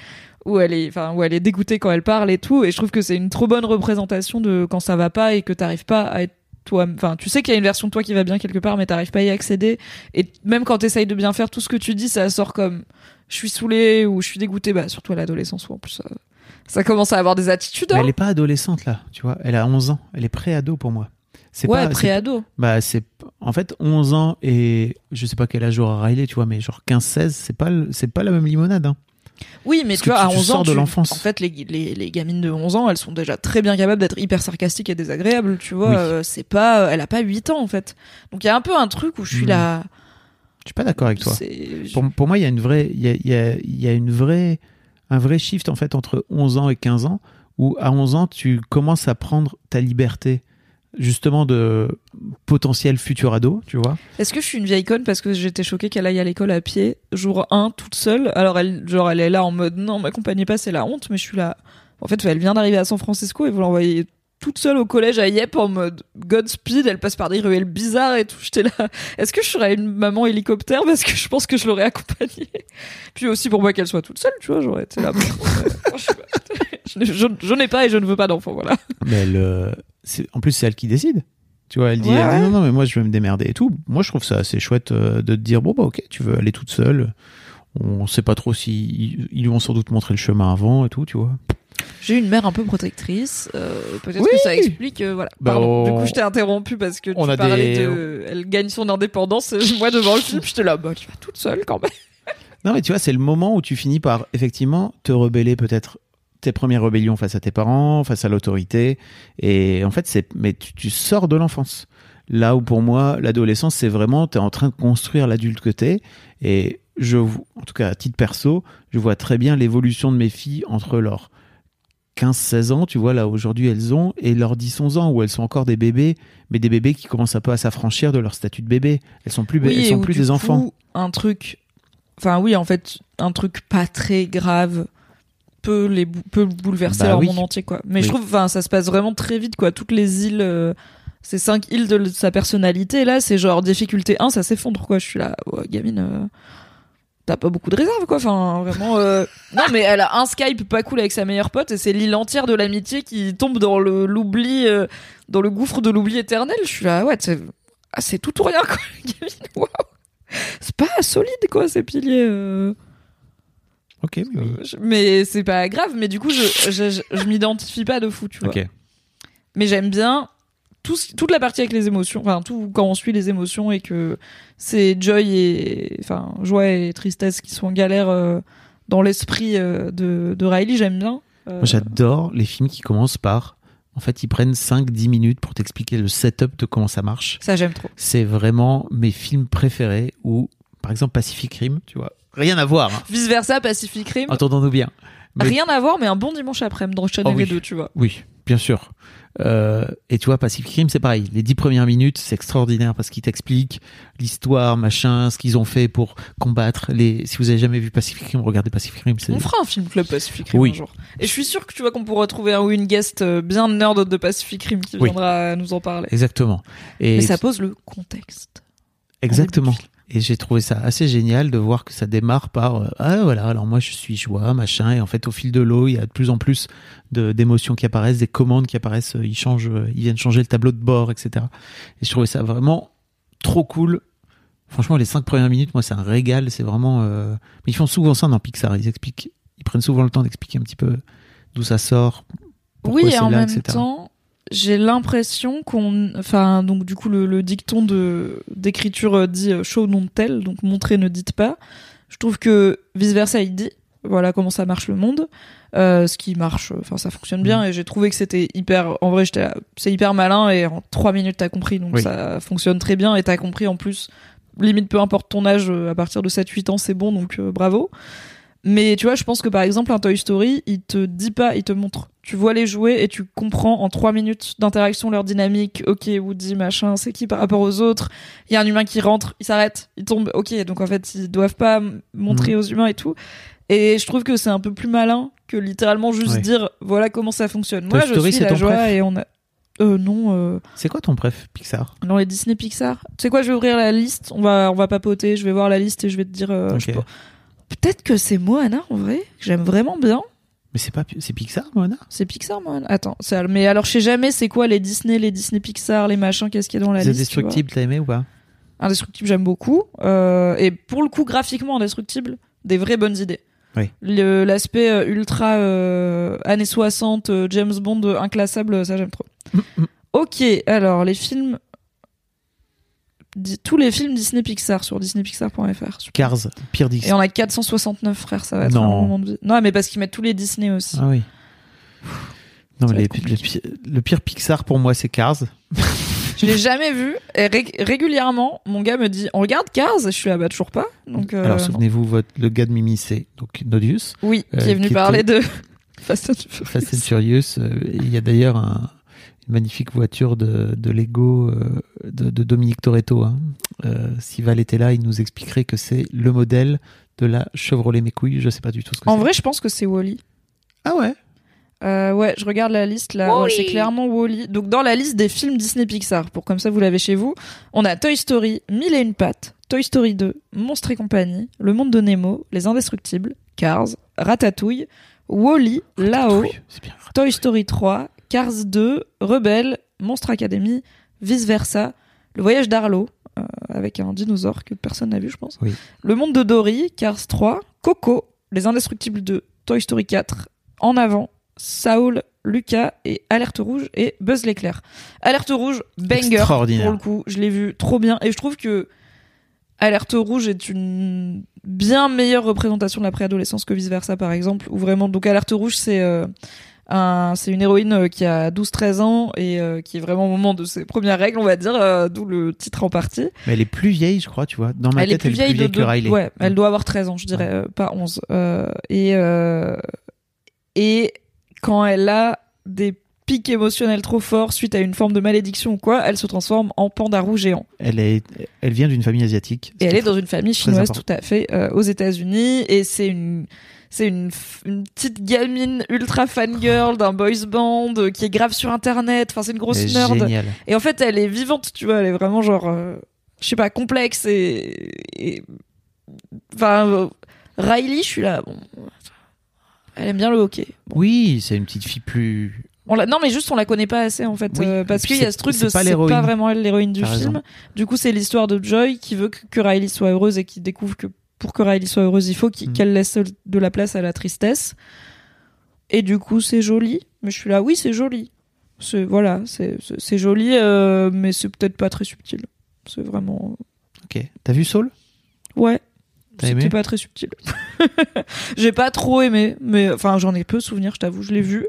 où elle est, enfin où elle est dégoûtée quand elle parle et tout. Et je trouve que c'est une trop bonne représentation de quand ça va pas et que t'arrives pas à être toi. Enfin, tu sais qu'il y a une version de toi qui va bien quelque part, mais t'arrives pas à y accéder. Et même quand t'essayes de bien faire tout ce que tu dis, ça sort comme je suis saoulée ou je suis dégoûtée. Bah surtout à l'adolescence où en plus ça, ça commence à avoir des attitudes. Mais hein. elle est pas adolescente là, tu vois. Elle a 11 ans. Elle est pré-ado pour moi. C'est Ouais, pas. pré-ado. Bah, c'est. En fait, 11 ans et. Je sais pas quel âge aura Riley, tu vois, mais genre 15-16, c'est pas, c'est pas la même limonade. Hein. Oui, mais Parce tu vois, tu- à tu 11 ans, de tu- l'enfance. En fait, les, les, les gamines de 11 ans, elles sont déjà très bien capables d'être hyper sarcastiques et désagréables, tu vois. Oui. euh, c'est pas, elle a pas 8 ans, en fait. Donc, il y a un peu un truc où je suis Hmm. là. Je suis pas d'accord avec toi. Pour, pour moi, il y a une vraie, il y a, y a- y a une vraie, un vrai shift en fait entre 11 ans et 15 ans, où à 11 ans, tu commences à prendre ta liberté, justement de potentiel futur ado, tu vois. Est-ce que je suis une vieille conne parce que j'étais choquée qu'elle aille à l'école à pied, jour 1, toute seule? Alors, elle, genre, elle est là en mode non, m'accompagnez pas, c'est la honte, mais je suis là. En fait, elle vient d'arriver à San Francisco et vous l'envoyez toute seule au collège à Yep en mode Godspeed, elle passe par des ruelles bizarres et tout. J'étais là. Est-ce que je serais une maman hélicoptère parce que je pense que je l'aurais accompagnée? Puis aussi pour moi qu'elle soit toute seule, tu vois, j'aurais été là. bon, euh, je. Je n'ai- je- je n'ai pas et je ne veux pas d'enfant, voilà. Mais elle, c'est- en plus, c'est elle qui décide. Tu vois, elle dit, Ouais, elle dit, ouais. non, non, mais moi, je vais me démerder et tout. Moi, je trouve ça assez chouette euh, de te dire, bon, bah, ok, tu veux aller toute seule. On sait pas trop si ils, lui ont sans doute montré le chemin avant et tout, tu vois. J'ai une mère un peu protectrice. euh, Peut-être Oui. que ça explique. euh, voilà. Bah, Pardon. Du on- coup, je t'ai interrompu parce que On tu a parlais des- de. Elle gagne son indépendance. et Moi, devant le film, j'étais là. Bah, tu vas toute seule quand même. Non, mais tu vois, c'est le moment où tu finis par effectivement te rebeller peut-être tes premières rébellions face à tes parents, face à l'autorité. Et en fait, c'est, mais tu, tu sors de l'enfance. Là où pour moi, l'adolescence, c'est vraiment, tu es en train de construire l'adulte que t'es. Et je, en tout cas, à titre perso, je vois très bien l'évolution de mes filles entre leurs 15-16 ans, tu vois, là aujourd'hui elles ont, et leurs 10-11 ans où elles sont encore des bébés, mais des bébés qui commencent un peu à s'affranchir de leur statut de bébé. Elles sont plus, elles sont plus des coup, enfants. Un truc. Enfin, oui, en fait, un truc pas très grave peut les bou- peut bouleverser Bah leur oui. monde entier, quoi. Mais Oui. je trouve, enfin, ça se passe vraiment très vite, quoi. Toutes les îles. euh, ces cinq îles de sa personnalité, là, c'est genre difficulté 1, ça s'effondre, quoi. Je suis là, ouais, gamine, euh, t'as pas beaucoup de réserve, quoi. Enfin, vraiment. euh, Non, mais elle a un Skype pas cool avec sa meilleure pote et c'est l'île entière de l'amitié qui tombe dans le l'oubli, dans le gouffre de l'oubli éternel. Je suis là, ouais, c'est ah, c'est tout ou rien, quoi. waouh. C'est pas solide, quoi, ces piliers. Ok, oui, oui. Je- Mais c'est pas grave, mais du coup, je, je, je, je m'identifie pas de fou, tu vois. Ok. Mais j'aime bien tout, ce- toute la partie avec les émotions, enfin, tout quand on suit les émotions et que c'est joy et, enfin, joie et tristesse qui sont en galère euh, dans l'esprit euh, de, de Riley, j'aime bien. Euh, Moi, j'adore les films qui commencent par. En fait, ils prennent 5-10 minutes pour t'expliquer le setup de comment ça marche. ça, j'aime trop. C'est vraiment mes films préférés où, par exemple, Pacific Rim, tu vois. Rien à voir. hein. Vice versa, Pacific Rim. Entendons-nous bien. Mais- Rien à voir, mais un bon dimanche après-midi dans Channel Oh oui. 2, tu vois. Oui, bien sûr. Euh, et tu vois, Pacific Rim, c'est pareil. Les dix premières minutes, c'est extraordinaire parce qu'ils t'expliquent l'histoire, machin, ce qu'ils ont fait pour combattre les. Si vous avez jamais vu Pacific Rim, regardez Pacific Rim. On fera un film club Pacific Rim Oui. un jour. Et je suis sûr que tu vois qu'on pourra trouver un ou une guest euh, bien nerd de Pacific Rim qui Oui. viendra nous en parler. exactement. Et Mais ça pose le contexte. exactement. Et j'ai trouvé ça assez génial de voir que ça démarre par euh, ah voilà alors moi je suis joie machin et en fait au fil de l'eau il y a de plus en plus de d'émotions qui apparaissent des commandes qui apparaissent euh, ils changent euh, ils viennent changer le tableau de bord etc et je trouvais ça vraiment trop cool franchement les cinq premières minutes moi c'est un régal c'est vraiment euh, mais ils font souvent ça dans Pixar ils expliquent ils prennent souvent le temps d'expliquer un petit peu d'où ça sort pourquoi Oui, et en là, même etc. temps, j'ai l'impression qu'on, enfin, donc du coup le, le dicton de d'écriture euh, dit euh, show non tell, donc montrer ne dites pas. Je trouve que vice versa il dit voilà comment ça marche le monde, euh, ce qui marche, enfin ça fonctionne bien Mm. et j'ai trouvé que c'était hyper, en vrai j'étais, c'est hyper malin et en trois minutes t'as compris donc Oui. ça fonctionne très bien et t'as compris en plus limite peu importe ton âge euh, à partir de 7-8 ans c'est bon donc euh, bravo. Mais tu vois, je pense que par exemple, un Toy Story, il te dit pas, il te montre. Tu vois les jouets et tu comprends en trois minutes d'interaction leur dynamique. Ok, Woody, machin, c'est qui par rapport aux autres? Il y a un humain qui rentre, il s'arrête, il tombe. Ok, donc en fait, ils doivent pas montrer aux humains et tout. Et je trouve que c'est un peu plus malin que littéralement juste Ouais. dire voilà comment ça fonctionne. Moi, Toy je Story, suis c'est la joie préf et on a. Euh, non, euh, c'est quoi ton préf Pixar? Dans les Disney Pixar. Tu sais quoi, je vais ouvrir la liste. On va, on va papoter. Je vais voir la liste et je vais te dire. euh, je sais pas. Peut-être que c'est Moana en vrai. que J'aime vraiment bien. mais c'est pas c'est Pixar Moana? C'est Pixar, Moana. Attends, mais alors je sais jamais c'est quoi les Disney, les Disney Pixar, les machins, qu'est-ce qu'il y a dans la liste. Indestructible t'as aimé ou pas? Indestructible, j'aime beaucoup. Euh, et pour le coup, graphiquement, Indestructible, des vraies bonnes idées. Oui. Le- L'aspect euh, ultra euh, années 60, euh, James Bond inclassable, ça j'aime trop. ok, alors les films. Tous les films Disney Pixar sur disneypixar.fr. Cars pire Disney Et on a 469 frères, ça va être Non. un moment de. Non, mais parce qu'ils mettent tous les Disney aussi. Ah oui. Non, mais les- le, pire, le pire Pixar pour moi, c'est Cars. Je l'ai jamais vu. Et ré- régulièrement, mon gars me dit On regarde Cars? Je suis là, bah toujours pas. Donc, euh, Alors, souvenez-vous, votre, le gars de Mimi, c'est donc Nodius, Oui, euh, qui est venu qui parler était- de Fast and Furious. Fast and Furious. euh, Il y a d'ailleurs un- une magnifique voiture de, de Lego euh, de, de Dominique Toretto. Hein. Euh, si Val était là, il nous expliquerait que c'est le modèle de la Chevrolet Mécouille. Je sais pas du tout ce que En c'est. vrai, je pense que c'est Wally. Ah ouais? Euh, ouais, je regarde la liste là. Ouais, c'est clairement Wally. Donc dans la liste des films Disney Pixar, pour comme ça vous l'avez chez vous, on a Toy Story, Mille et une pattes, Toy Story 2, Monstres et compagnie, Le monde de Nemo, Les Indestructibles, Cars, Ratatouille, Wally, bien. Toy Story 3, Cars 2, Rebelle, Monstre Academy, Vice Versa, Le voyage d'Arlo, euh, avec un dinosaure que personne n'a vu, je pense. Oui. Le monde de Dory, Cars 3, Coco, Les Indestructibles 2, Toy Story 4, En avant, Saul, Lucas et Alerte Rouge et Buzz l'éclair. Alerte Rouge, banger Extraordinaire. pour le coup, je l'ai vu trop bien et je trouve que Alerte Rouge est une bien meilleure représentation de la préadolescence que vice versa par exemple où vraiment donc Alerte Rouge c'est euh, un c'est une héroïne euh, qui a 12-13 ans et euh, qui est vraiment au moment de ses premières règles on va dire euh, d'où le titre en partie. Mais elle est plus vieille, je crois, tu vois. Dans ma elle est tête, plus vieille, de que Riley. ouais elle doit avoir 13 ans je dirais euh, pas 11 Euh, et et quand elle a des pics émotionnels trop forts suite à une forme de malédiction ou quoi elle se transforme en panda roux géant. Elle, est, elle vient d'une famille asiatique. Et elle est dans une famille chinoise tout à fait aux États-Unis. Et c'est une c'est une, une petite gamine ultra fangirl d'un boys band euh, qui est grave sur internet. Enfin, c'est une grosse nerd. Et en fait, elle est vivante, tu vois. Elle est vraiment genre, euh, je sais pas, complexe et, et- enfin, euh, Riley, je suis là. Bon, elle aime bien le hockey. Bon. Oui, c'est une petite fille plus. On la- non, mais juste on la connaît pas assez en fait, Oui, euh, parce qu'il y a ce truc de c'est pas vraiment elle l'héroïne du film. raison. Du coup, c'est l'histoire de Joy qui veut que, que Riley soit heureuse et qui découvre que pour que Riley soit heureuse, il faut Mm. qu'elle laisse de la place à la tristesse. Et du coup, c'est joli. Mais je suis là, oui, c'est joli. C'est voilà, c'est joli, euh, mais c'est peut-être pas très subtil. C'est vraiment Ok. T'as vu Saul? Ouais. C'était pas très subtil. J'ai pas trop aimé, mais enfin j'en ai peu souvenir, je t'avoue. Je l'ai vu,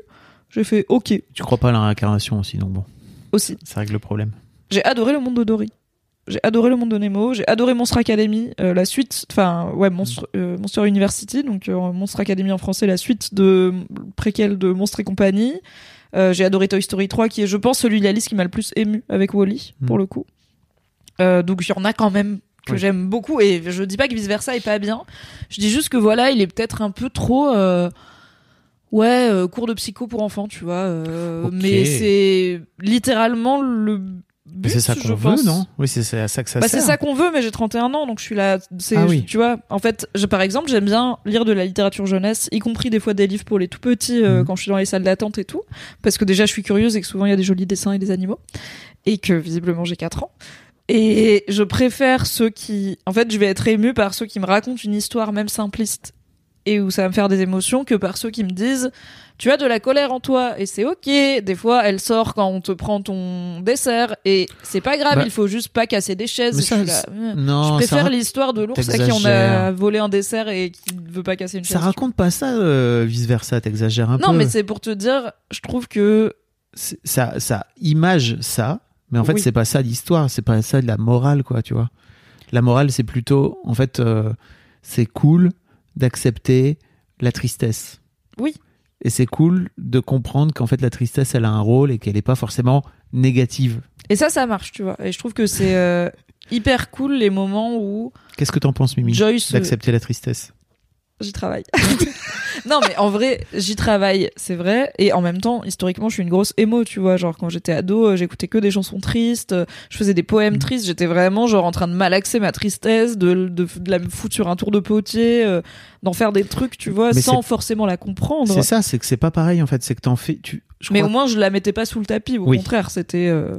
j'ai fait ok Tu crois pas à la réincarnation aussi, donc bon, aussi. ça règle le problème. J'ai adoré le monde de Dory. J'ai adoré le monde de Nemo, j'ai adoré Monster Academy, euh, la suite, enfin ouais, Monster, euh, Monster University, donc euh, Monster Academy en français, la suite de préquel de Monstre et compagnie. Euh, j'ai adoré Toy Story 3, qui est, je pense, celui de la liste qui m'a le plus ému avec Wally, Mm. pour le coup. Euh, donc il y en a quand même que Oui. j'aime beaucoup, et je dis pas que vice versa est pas bien. Je dis juste que voilà, il est peut-être un peu trop. euh, Ouais, euh, cours de psycho pour enfants, tu vois. euh, Ok. Mais c'est littéralement le but. c'est ça qu'on veut, pense. non? Oui, c'est à ça que ça Bah, c'est ça qu'on veut, mais j'ai 31 ans, donc je suis là. C'est, Ah oui. Tu vois, en fait, je, par exemple, j'aime bien lire de la littérature jeunesse, y compris des fois des livres pour les tout petits euh, Mhm. quand je suis dans les salles d'attente et tout, parce que déjà je suis curieuse et que souvent il y a des jolis dessins et des animaux, et que visiblement j'ai 4 ans. Et je préfère ceux qui, en fait, je vais être émue par ceux qui me racontent une histoire même simpliste et où ça va me faire des émotions que par ceux qui me disent tu as de la colère en toi et c'est ok des fois elle sort quand on te prend ton dessert et c'est pas grave Bah, il faut juste pas casser des chaises Je ça, là, Non, je ça, préfère l'histoire de l'ours à qui on a volé un dessert et qui ne veut pas casser une ça chaise raconte pas ça, euh, vice versa. T'exagères un peu. non mais c'est pour te dire je trouve que ça, ça image ça, mais en fait Oui. c'est pas ça l'histoire, c'est pas ça de la morale quoi, tu vois. La morale c'est plutôt, en fait, euh, c'est cool d'accepter la tristesse. Oui. Et c'est cool de comprendre qu'en fait la tristesse elle a un rôle et qu'elle est pas forcément négative. et ça ça marche tu vois et je trouve que c'est euh, hyper cool les moments où Qu'est-ce que t'en penses Mimi Joyce D'accepter la tristesse? J'y travaille. non, mais en vrai, j'y travaille, c'est vrai. Et en même temps, historiquement, je suis une grosse émo, tu vois. Genre, quand j'étais ado, euh, j'écoutais que des chansons tristes, euh, je faisais des poèmes Mm. tristes. J'étais vraiment, genre, en train de malaxer ma tristesse, de, de, de la me foutre sur un tour de potier, euh, d'en faire des trucs, tu vois, Mais sans forcément la comprendre. C'est ça, c'est que c'est pas pareil en fait, c'est que t'en fais. Tu, je Mais crois au moins, je la mettais pas sous le tapis. Au Oui. contraire, c'était. euh,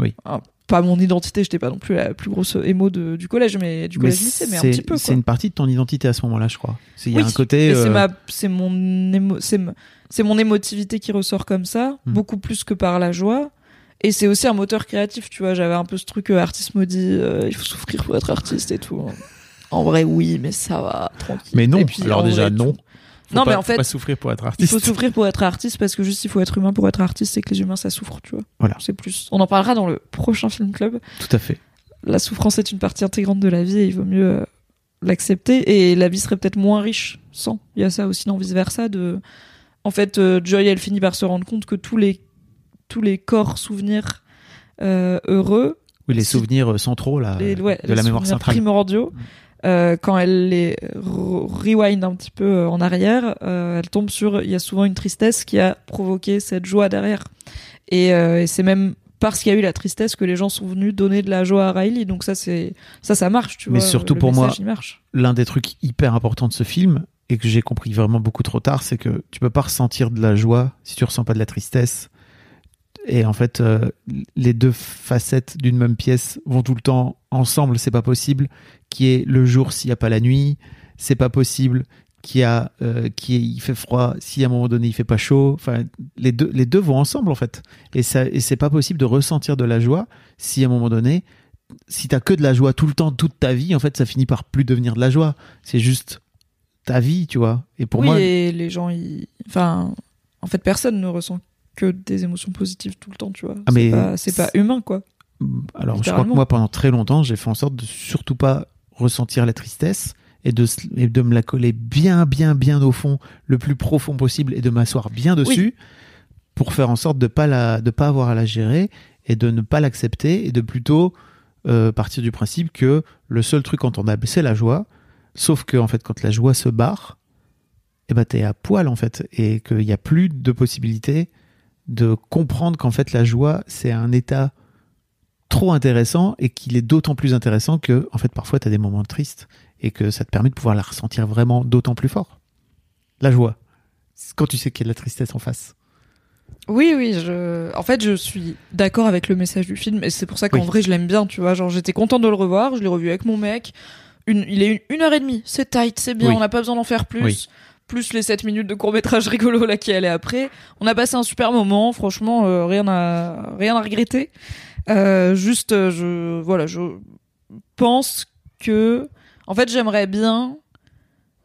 Oui. un- pas mon identité, j'étais pas non plus la plus grosse émo de, du collège, mais du Mais collège lycée, mais un c'est- petit peu. C'est une partie de ton identité à ce moment-là, je crois. C'est- Il y a Oui, un côté. Euh, c'est mon émo, c'est mon émotivité qui ressort comme ça, Hmm. beaucoup plus que par la joie. Et c'est aussi un moteur créatif, tu vois. J'avais un peu ce truc euh, artiste maudit, euh, il faut souffrir pour être artiste et tout. En vrai, oui, mais ça va, tranquille. Mais non. Puis, Alors déjà, vrai, non. Faut Non, pas- mais en faut fait, pas souffrir pour être Il artiste. faut souffrir pour être artiste parce que juste il faut être humain pour être artiste, c'est que les humains ça souffre, tu vois. Voilà. C'est plus. On en parlera dans le prochain film club. Tout à fait. La souffrance est une partie intégrante de la vie et il vaut mieux euh, l'accepter. Et la vie serait peut-être moins riche sans. Il y a ça aussi dans vice versa. De... En fait, euh, Joy, elle finit par se rendre compte que tous les, tous les corps souvenirs euh, heureux, Oui, les souvenirs centraux là, les, ouais, de les la mémoire souvenirs centrale. primordiaux, Mm. Euh, quand elle les re- rewind un petit peu euh, en arrière, euh, elle tombe sur il y a souvent une tristesse qui a provoqué cette joie derrière. Et, euh, et c'est même parce qu'il y a eu la tristesse que les gens sont venus donner de la joie à Riley. Donc ça c'est ça ça marche, tu Mais vois. surtout pour moi, message. L'un des trucs hyper importants de ce film et que j'ai compris vraiment beaucoup trop tard, c'est que tu peux pas ressentir de la joie si tu ressens pas de la tristesse. Et en fait, les deux facettes d'une même pièce vont tout le temps ensemble. C'est pas possible qu'il y ait le jour s'il y a pas la nuit. C'est pas possible qu'il y a euh, ait- il fait froid si à un moment donné il fait pas chaud. Enfin, les deux les deux vont ensemble en fait. Et ça et c'est pas possible de ressentir de la joie si à un moment donné si t'as que de la joie tout le temps, toute ta vie, en fait, ça finit par plus devenir de la joie. C'est juste ta vie, tu vois. Et pour oui, moi, et les gens, ils... enfin, en fait, personne ne ressent que des émotions positives tout le temps, tu vois. Ah, mais c'est pas, c'est pas humain, quoi. Alors je crois que moi, pendant très longtemps, j'ai fait en sorte de surtout pas ressentir la tristesse et de, et de me la coller bien, bien, bien au fond, le plus profond possible et de m'asseoir bien dessus pour faire en sorte de pas la, de pas avoir à la gérer et de ne pas l'accepter et de plutôt euh, partir du principe que le seul truc a c'est la joie, sauf que en fait quand la joie se barre, eh ben t'es à poil en fait et qu'il n'y a plus de possibilité de comprendre qu'en fait la joie c'est un état trop intéressant et qu'il est d'autant plus intéressant que en fait parfois tu as des moments tristes et que ça te permet de pouvoir la ressentir vraiment d'autant plus fort. La joie. Quand tu sais qu'il y a de la tristesse en face. Oui, oui, je... en fait, je suis d'accord avec le message du film et c'est pour ça qu'en Oui. vrai, je l'aime bien, tu vois. Genre, j'étais contente de le revoir, je l'ai revu avec mon mec. Une... Il est une... une heure et demie, c'est tight, c'est bien, Oui. on n'a pas besoin d'en faire plus. Oui. Plus les 7 minutes de court-métrage rigolo là qui allait après. On a passé un super moment, franchement, euh, rien, à... rien à regretter. Euh, juste, euh, je... Voilà, je pense que. En fait, j'aimerais bien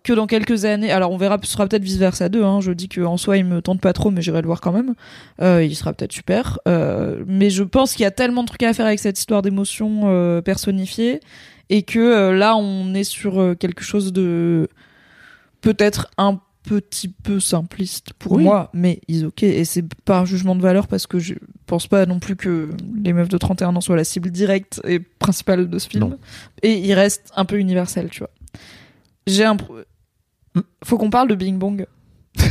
que dans quelques années, alors on verra, ce sera peut-être vice versa 2. Hein, je dis que en soi il me tente pas trop, mais j'irai le voir quand même. Euh, il sera peut-être super. Euh, mais je pense qu'il y a tellement de trucs à faire avec cette histoire d'émotion euh, personnifiée et que là on est sur quelque chose de peut-être un petit peu simpliste pour Oui. moi, mais is ok. Et c'est pas un jugement de valeur parce que je pense pas non plus que les meufs de 31 ans soient la cible directe et principale de ce film. Non. Et il reste un peu universel, tu vois. J'ai un. Hmm. Faut qu'on parle de Bing Bong.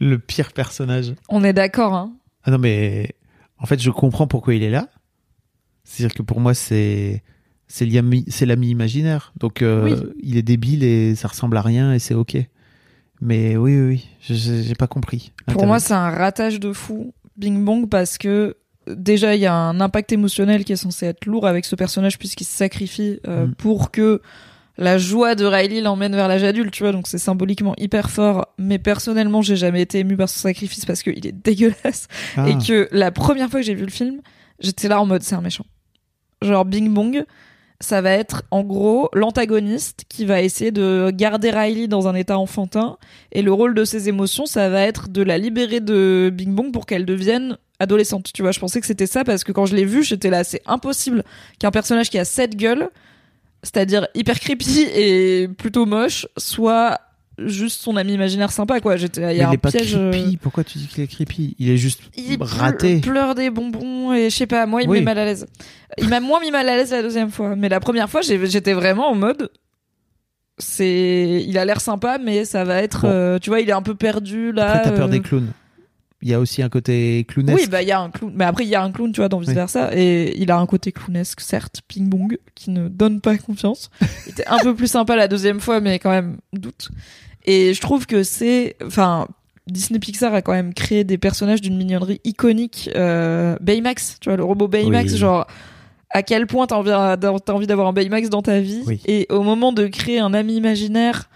Le pire personnage. On est d'accord, hein. Ah non, mais en fait, je comprends pourquoi il est là. C'est-à-dire que pour moi, c'est c'est l'ami c'est l'ami imaginaire. Donc, euh, Oui. il est débile et ça ressemble à rien et c'est ok. Mais oui, oui, oui, j'ai pas compris. Pour moi, c'est un ratage de fou, Bing Bong, parce que déjà, il y a un impact émotionnel qui est censé être lourd avec ce personnage puisqu'il se sacrifie euh, Mm. pour que la joie de Riley l'emmène vers l'âge adulte, tu vois. Donc c'est symboliquement hyper fort. Mais personnellement, j'ai jamais été ému par son sacrifice parce qu'il est dégueulasse. Ah. Et que la première fois que j'ai vu le film, j'étais là en mode c'est un méchant. Genre Bing Bong, ça va être en gros l'antagoniste qui va essayer de garder Riley dans un état enfantin et le rôle de ses émotions, ça va être de la libérer de Bing Bong pour qu'elle devienne adolescente. Tu vois, je pensais que c'était ça parce que quand je l'ai vu, j'étais là, c'est impossible qu'un personnage qui a cette gueule, c'est-à-dire hyper creepy et plutôt moche, soit juste son ami imaginaire sympa quoi. J'étais, il y a il un est pas piège. euh, creepy. Pourquoi tu dis qu'il est creepy? Il est juste il raté. ple- pleure des bonbons et je sais pas, moi il me Oui. met mal à l'aise. Il m'a moins mis mal à l'aise la deuxième fois, mais la première fois j'étais vraiment en mode c'est il a l'air sympa mais ça va être Bon. euh, tu vois, il est un peu perdu là. Après, t'as peur euh. des clowns. Il y a aussi un côté clownesque. Oui, bah il y a un clown, mais après il y a un clown, tu vois, dans vice versa, et il a un côté clownesque, certes, ping bong, qui ne donne pas confiance. Il était un peu plus sympa la deuxième fois, mais quand même doute. Et je trouve que c'est, enfin, Disney Pixar a quand même créé des personnages d'une mignonnerie iconique. Euh, Baymax, tu vois, le robot Baymax, Oui. genre à quel point t'as envie, envie d'avoir un Baymax dans ta vie. Oui. Et au moment de créer un ami imaginaire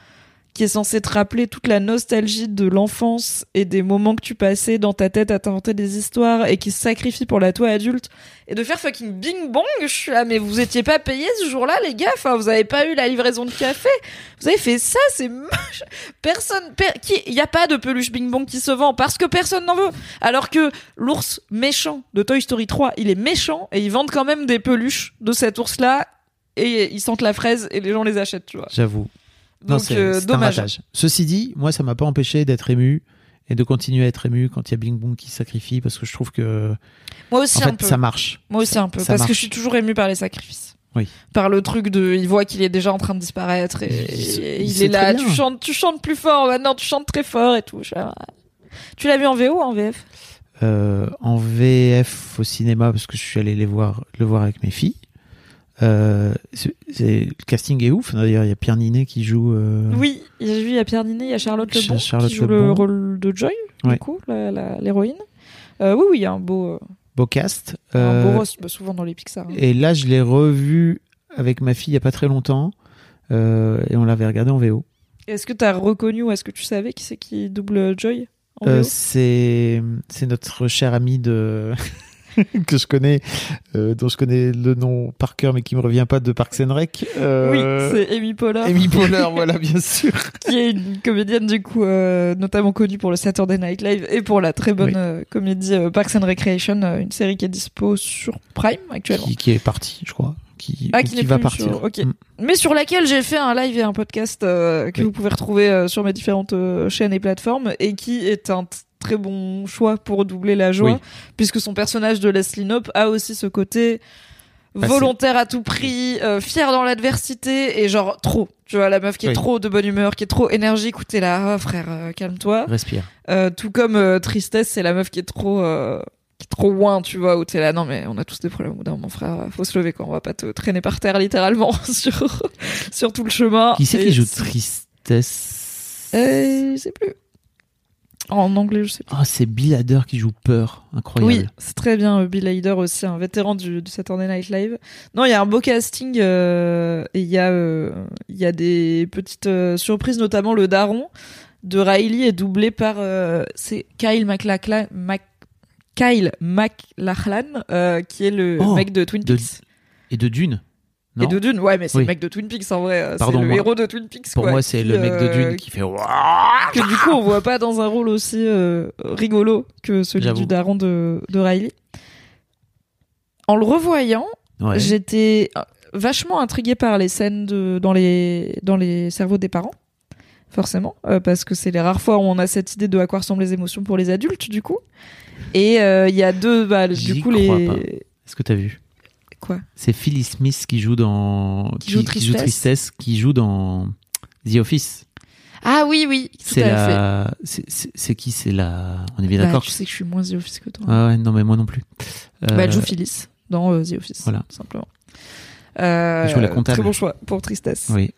qui est censé te rappeler toute la nostalgie de l'enfance et des moments que tu passais dans ta tête à t'inventer des histoires et qui se sacrifie pour la toi adulte. Et de faire fucking bing bong je suis là mais vous étiez pas payés ce jour-là les gars? Enfin vous avez pas eu la livraison de café? Vous avez fait ça c'est moche! Personne per- qui il y a pas de peluche bing bong qui se vend parce que personne n'en veut! Alors que l'ours méchant de Toy Story 3 il est méchant et ils vendent quand même des peluches de cet ours là et ils sentent la fraise et les gens les achètent tu vois. J'avoue. Non, donc euh, un dommage. Ceci dit, moi, ça m'a pas empêché d'être ému et de continuer à être ému quand il y a Bing Bong qui sacrifie parce que je trouve que moi aussi en un fait peu ça marche. Moi aussi un peu, ça parce que je suis toujours ému par les sacrifices. Oui. Par le truc de, il voit qu'il est déjà en train de disparaître et, Il- et il est là. Tu chantes, tu chantes plus fort maintenant, tu chantes très fort et tout. Tu l'as vu en VO ou en VF Euh, en VF au cinéma parce que je suis allé les voir, le voir avec mes filles. Euh, c'est- c'est- le casting est ouf. D'ailleurs, il y a Pierre Ninet qui joue. euh, Oui, il y a Pierre Ninet, il y a Charlotte Ch- Lebon Charlotte qui joue le Lebon. rôle de Joy, Ouais. du coup, la- la- l'héroïne. Euh, oui, oui, il y a un beau, euh, Beau cast. un beau roast, bah, souvent dans les Pixar. hein. et là, je l'ai revu avec ma fille il y a pas très longtemps. et on l'avait regardé en VO. Est-ce que t'as reconnu ou est-ce que tu savais qui c'est qui double Joy en VO c'est c'est notre cher ami de que je connais, euh, dont je connais le nom par cœur, mais qui me revient pas de Parks and Rec. Euh, Oui, c'est Amy Poehler. Amy Poehler, voilà, bien sûr. qui est une comédienne du coup euh, notamment connue pour le Saturday Night Live et pour la très bonne Oui. euh, comédie euh, Parks and Recreation, euh, une série qui est dispo sur Prime actuellement. Qui, qui est parti, je crois. Qui, Ah, qui n'est va partir. sur- ok. Mm. Mais sur laquelle j'ai fait un live et un podcast euh, que Oui. vous pouvez retrouver euh, sur mes différentes chaînes et plateformes et qui est un très bon choix pour doubler la joie Oui. puisque son personnage de Leslie Knope a aussi ce côté Bah, volontaire à tout prix, euh, fier dans l'adversité et genre trop. Tu vois, la meuf qui est Oui. trop de bonne humeur, qui est trop énergique, où t'es là, oh, frère, euh, calme-toi. Respire. Euh, tout comme tristesse, c'est la meuf qui est trop, qui est trop loin, tu vois, où t'es là, non mais on a tous des problèmes. Au moment, frère, faut se lever quoi. On va pas te traîner par terre littéralement sur sur tout le chemin. Qui c'est qui joue Tristesse? Je sais plus. En anglais, je sais plus. Oh, c'est Bill Hader qui joue Peur. Incroyable. Oui, c'est très bien. euh, Bill Hader aussi, un vétéran du, du Saturday Night Live. Non, il y a un beau casting euh, et il y a euh, y a des petites euh, surprises, notamment le daron de Riley est doublé par c'est Kyle MacLachlan, Mac, Kyle MacLachlan qui est le Oh, mec de Twin de- Peaks. Et de Dune. Non Et de Dune, ouais, mais c'est Oui. le mec de Twin Peaks en vrai. C'est le moi- héros de Twin Peaks. Pour quoi, moi, c'est le mec de euh, Dune qui fait que du coup on voit pas dans un rôle aussi euh, rigolo que celui du daron de, de Riley. En le revoyant, Ouais. j'étais euh, vachement intriguée par les scènes de, dans, les, dans les cerveaux des parents, forcément, euh, parce que c'est les rares fois où on a cette idée de à quoi ressemblent les émotions pour les adultes, du coup. Et euh, il y a deux, bah, du coup, les. Est-ce que t'as vu? Quoi C'est Phyllis Smith qui joue dans Qui joue Tristesse. Tristesse, qui joue dans The Office. Ah oui, oui, tout C'est la c'est- qui? C'est la on est bien Bah, d'accord. tu sais que je suis moins The Office que toi. Ouais, ouais, non mais moi non plus. Euh, Bah, elle joue Phyllis dans euh, The Office, Voilà. simplement. Euh, Elle joue la comptable. Très bon choix pour Tristesse. oui.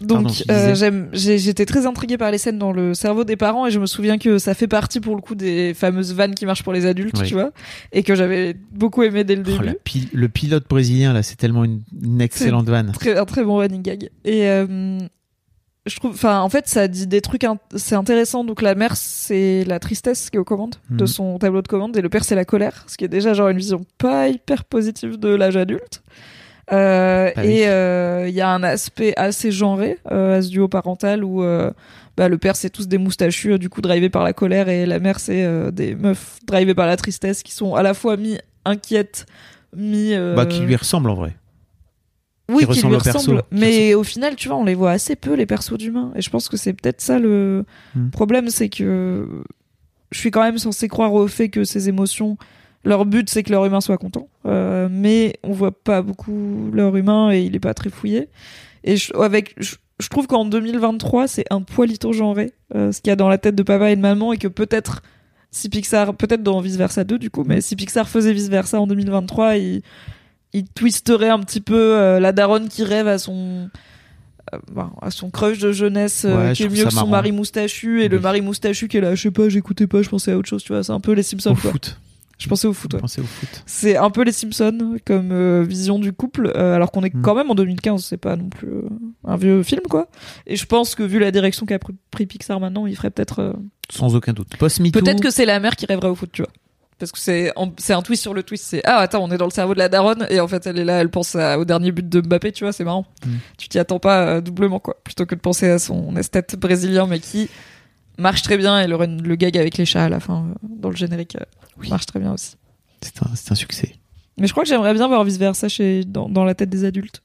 Donc, euh, j'aime, j'étais très intriguée par les scènes dans le cerveau des parents et je me souviens que ça fait partie pour le coup des fameuses vannes qui marchent pour les adultes, Oui. tu vois, et que j'avais beaucoup aimé dès le Oh, début. la pi- le pilote brésilien là, c'est tellement une, une excellente vanne. Très, un très bon running gag. Et euh, je trouve, enfin, en fait, ça dit des trucs, int- c'est intéressant. Donc la mère, c'est la tristesse qui est aux commandes de Mhm. son tableau de commande, et le père, c'est la colère, ce qui est déjà genre une vision pas hyper positive de l'âge adulte. Euh, et euh, il y a un aspect assez genré euh, à ce duo parental où euh, bah, le père c'est tous des moustachus euh, du coup drivés par la colère et la mère c'est euh, des meufs drivées par la tristesse qui sont à la fois mi inquiètes mi euh, Bah qui lui ressemble en vrai. oui, qui, ressemble lui ressemble. Mais au final, tu vois, on les voit assez peu, les persos d'humains. Et je pense que c'est peut-être ça le Hmm. problème, c'est que je suis quand même censé croire au fait que ces émotions, leur but, c'est que leur humain soit content. Euh, mais on voit pas beaucoup leur humain et il est pas très fouillé. Et je, avec, je, je trouve qu'en 2023, c'est un poilito genré, euh, ce qu'il y a dans la tête de papa et de maman, et que peut-être si Pixar, peut-être dans Vice Versa 2 du coup, mais si Pixar faisait Vice Versa en 2023, il, il twisterait un petit peu euh, la daronne qui rêve à son euh, bon, à son crush de jeunesse euh, Ouais, qui je est mieux que son mari moustachu et le mari moustachu qui est là je sais pas j'écoutais pas je pensais à autre chose tu vois c'est un peu les Simpsons Au quoi foot. Je pensais au foot ouais. Pensez au foot. c'est un peu les Simpsons comme euh, vision du couple euh, alors qu'on est Mm. quand même en 2015 c'est pas non plus euh, un vieux film quoi et je pense que vu la direction qu'a pris, Pixar maintenant il ferait peut-être Sans aucun doute. Post. Peut-être que c'est la mère qui rêverait au foot, tu vois. Parce que c'est c'est un twist sur le twist. C'est ah attends, on est dans le cerveau de la daronne et en fait elle est là, elle pense à- au dernier but de Mbappé, tu vois, c'est marrant. Mm. Tu t'y attends pas doublement quoi, plutôt que de penser à son esthète brésilien mais qui marche très bien et le, run- le gag avec les chats à la fin euh, dans le générique euh, Oui. marche très bien aussi. C'est un, succès. Mais je crois que j'aimerais bien voir vice versa chez dans, dans la tête des adultes.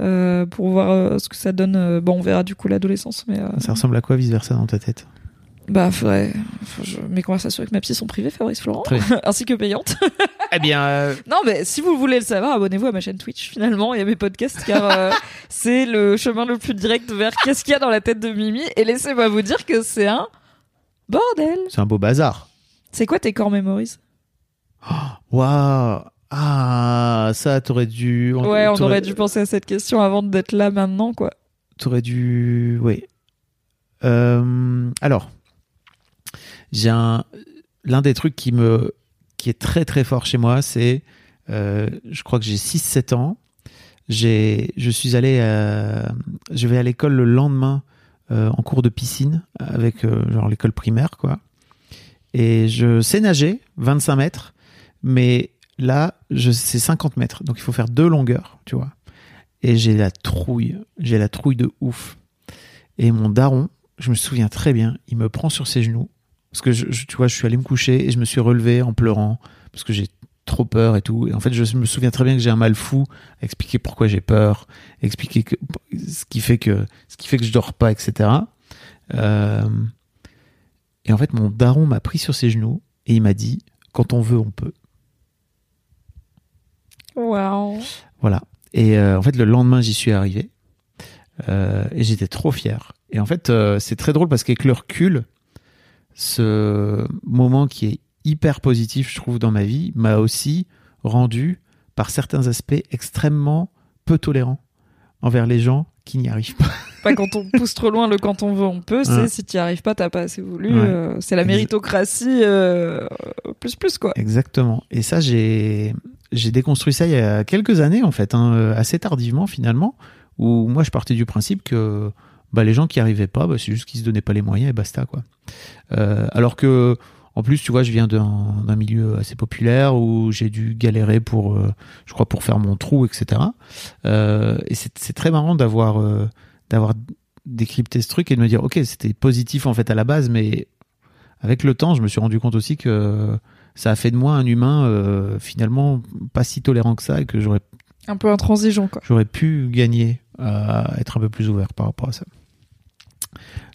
Euh, pour voir euh, ce que ça donne. euh, bon, on verra du coup l'adolescence, mais euh, Ça ressemble à quoi vice versa dans ta tête? Bah faudrait. faut- je- mes conversations avec ma psy sont privées, Fabrice Florent, ainsi que payantes. Eh bien, euh, Non, mais si vous voulez le savoir, abonnez-vous à ma chaîne Twitch. Finalement, il y a mes podcasts car euh, c'est le chemin le plus direct vers qu'est-ce qu'il y a dans la tête de Mimi. Et laissez-moi vous dire que c'est un bordel. c'est un beau bazar. C'est quoi tes core memories Waouh Ah, ça, t'aurais dû. Ouais, on aurait dû penser à cette question avant d'être là maintenant, quoi. T'aurais dû. Oui. Euh, alors, j'ai un. L'un des trucs qui me. Qui est très très fort chez moi, c'est. euh, je crois que j'ai 6-7 ans. Je suis allé. à- je vais à l'école le lendemain euh, en cours de piscine avec euh, genre l'école primaire, quoi. Et je sais nager, 25 mètres, mais là, je, c'est 50 mètres. Donc il faut faire deux longueurs, tu vois. Et j'ai la trouille, j'ai la trouille de ouf. Et mon daron, je me souviens très bien, il me prend sur ses genoux. Parce que je, je- tu vois, je suis allé me coucher et je me suis relevé en pleurant. Parce que j'ai trop peur et tout. Et en fait, je me souviens très bien que j'ai un mal fou à expliquer pourquoi j'ai peur, expliquer que, ce qui fait que, ce qui fait que je dors pas, etc. Euh, et en fait, mon daron m'a pris sur ses genoux et il m'a dit, quand on veut, on peut. Waouh. Voilà. Et euh, en fait, le lendemain, j'y suis arrivé. Euh, et j'étais trop fier. Et en fait, euh, c'est très drôle parce qu'avec le recul, ce moment qui est hyper positif, je trouve, dans ma vie, m'a aussi rendu, par certains aspects, extrêmement peu tolérant envers les gens qui n'y arrivent pas. Pas quand on pousse trop loin le quand on veut, on peut. C'est Ouais. si t'y arrives pas, t'as pas assez voulu. Ouais. euh, c'est la méritocratie euh, plus plus quoi. Exactement. Et ça, j'ai j'ai déconstruit ça il y a quelques années, en fait, hein, euh, assez tardivement finalement, où moi je partais du principe que bah, les gens qui arrivaient pas, bah, c'est juste qu'ils se donnaient pas les moyens et basta quoi. Euh, alors que En plus, tu vois, je viens d'un milieu assez populaire où j'ai dû galérer pour, euh, je crois, pour faire mon trou, etc. Euh, et c'est c'est très marrant d'avoir euh, d'avoir décrypté ce truc et de me dire, ok, c'était positif en fait à la base, mais avec le temps, je me suis rendu compte aussi que ça a fait de moi un humain euh, finalement pas si tolérant que ça et que j'aurais Un peu intransigeant, quoi. j'aurais pu gagner à être un peu plus ouvert par rapport à ça.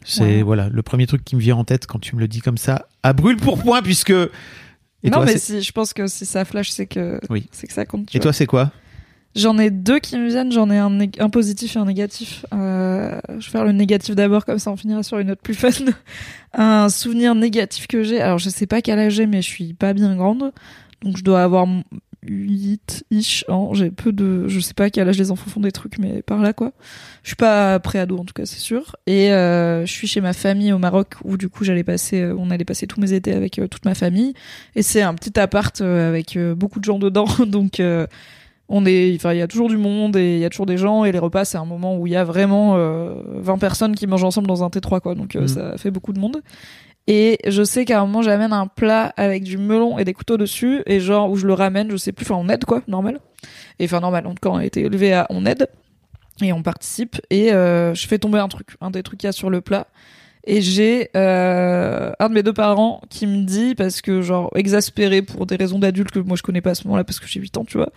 C'est Ouais. voilà le premier truc qui me vient en tête quand tu me le dis comme ça, à brûle pour point puisque. Et non, toi, mais si, je pense que si ça flash, c'est que, Oui. c'est que ça compte. et vois. toi c'est quoi? J'en ai deux qui me viennent. J'en ai un, un positif et un négatif. Euh, je vais faire le négatif d'abord, comme ça on finira sur une note plus fun. un souvenir négatif que j'ai. Alors je sais pas quel âge j'ai, mais je suis pas bien grande. Donc je dois avoir 8-ish ans. J'ai peu de. Je sais pas à quel âge les enfants font des trucs, mais par là quoi. Je suis pas pré-ado en tout cas, c'est sûr. Et euh, je suis chez ma famille au Maroc où du coup j'allais passer. euh, On allait passer tous mes étés avec euh, toute ma famille. Et c'est un petit appart euh, avec beaucoup de gens dedans. Donc. euh, on est, enfin, il y a toujours du monde et il y a toujours des gens et les repas, c'est un moment où il y a vraiment euh, 20 personnes qui mangent ensemble dans un T3, quoi. Donc, Mhm. ça fait beaucoup de monde. Et je sais qu'à un moment, j'amène un plat avec du melon et des couteaux dessus et genre, où je le ramène, je sais plus, enfin, on aide, quoi, normal. Et enfin, normal, en tout cas, on a été élevé à on aide et on participe et euh, je fais tomber un truc, un des trucs qu'il y a sur le plat. Et j'ai euh, un de mes deux parents qui me dit, parce que genre exaspéré pour des raisons d'adultes que moi je connais pas à ce moment-là parce que j'ai 8 ans, tu vois,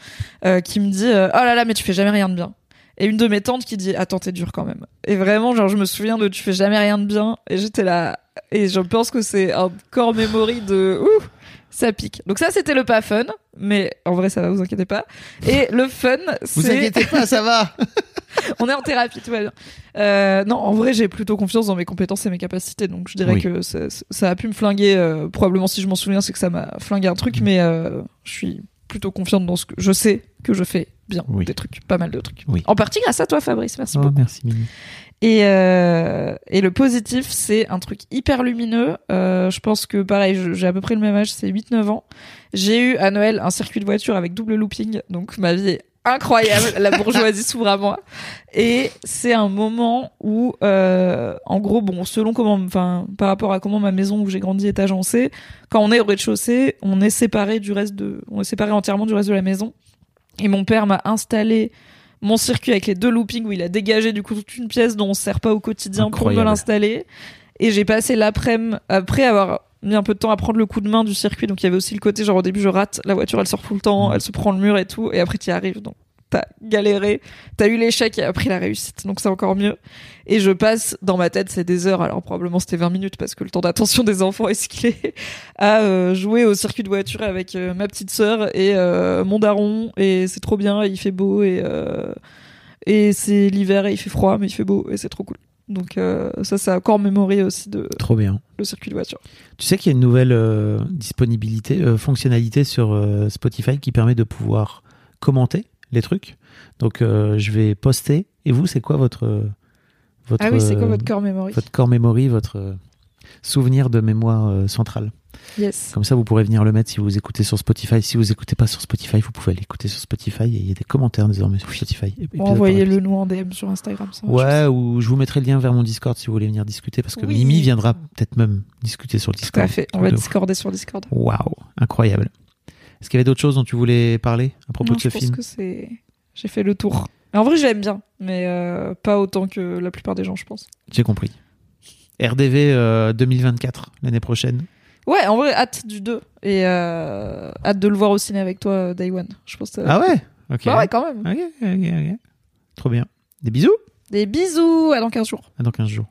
euh, qui me dit euh, oh là là mais tu fais jamais rien de bien. Et une de mes tantes qui dit attends t'es dur quand même. Et vraiment genre je me souviens de tu fais jamais rien de bien et j'étais là et je pense que c'est un corps memory de ouh ça pique. Donc ça c'était le pas fun, mais en vrai ça va vous inquiétez pas. Et le fun Vous c'est inquiétez pas, ça va. on est en thérapie, tout va bien. Euh, non, en vrai, j'ai plutôt confiance dans mes compétences et mes capacités, donc je dirais Oui. que ça, ça a pu me flinguer. euh, probablement, si je m'en souviens, c'est que ça m'a flingué un truc, Mhm. mais euh, je suis plutôt confiante dans ce que je sais que je fais bien Oui. des trucs, pas mal de trucs. Oui. En partie grâce à toi, Fabrice. Merci Oh, beaucoup. merci Mimi. Et, euh, et le positif, c'est un truc hyper lumineux. Euh, je pense que pareil, j'ai à peu près le même âge, c'est 8-9 ans. J'ai eu à Noël un circuit de voiture avec double looping, donc ma vie est incroyable. La bourgeoisie s'ouvre à moi. Et c'est un moment où, euh, en gros, bon, selon comment, enfin, par rapport à comment ma maison où j'ai grandi est agencée, quand on est au rez-de-chaussée, on est séparé du reste de, on est séparé entièrement du reste de la maison. Et mon père m'a installé mon circuit avec les deux loopings où il a dégagé du coup toute une pièce dont on se sert pas au quotidien pour me Incroyable. l'installer. Et j'ai passé l'après-midi, après avoir mis un peu de temps à prendre le coup de main du circuit, donc il y avait aussi le côté genre au début je rate, la voiture elle sort tout le temps, Mhm. elle se prend le mur et tout, et après tu y arrives, donc t'as galéré, t'as eu l'échec et après la réussite, donc c'est encore mieux. Et je passe, dans ma tête c'est des heures, alors probablement c'était 20 minutes parce que le temps d'attention des enfants est ce qu'il est, à euh, jouer au circuit de voiture avec euh, ma petite sœur et euh, mon daron, et c'est trop bien, et il fait beau, et, euh, et c'est l'hiver et il fait froid, mais il fait beau, et c'est trop cool. Donc euh, ça, c'est encore mémoré aussi de Trop bien. le circuit de voiture. Tu sais qu'il y a une nouvelle euh, disponibilité, euh, fonctionnalité sur Spotify qui permet de pouvoir commenter les trucs. Donc je vais poster. Et vous, c'est quoi votre votre Ah oui, c'est quoi votre core memory votre core memory, votre souvenir de mémoire euh, centrale. Yes. Comme ça, vous pourrez venir le mettre si vous écoutez sur Spotify. Si vous écoutez pas sur Spotify, vous pouvez aller écouter sur Spotify. Et il y a des commentaires désormais sur Spotify. Envoyez-le nous en DM sur Instagram. ça Ouais, ou je vous mettrai le lien vers mon Discord si vous voulez venir discuter parce que Oui. Mimi viendra peut-être même discuter sur le Tout Discord. à fait. On va discorder sur Discord. Waouh, incroyable. Est-ce qu'il y avait d'autres choses dont tu voulais parler à propos Non, de ce je pense film que c'est. J'ai fait le tour. En vrai, je l'aime bien, mais euh, pas autant que la plupart des gens, je pense. J'ai compris. RDV euh, 2024 l'année prochaine. Ouais, en vrai, hâte du 2 et euh, hâte de le voir au ciné avec toi, euh, Day One. Je pense. que- Ah ouais Ok. Bah ouais, quand même. Ok, ok, ok. Trop bien. Des bisous Des bisous, à dans 15 jours. À dans 15 jours.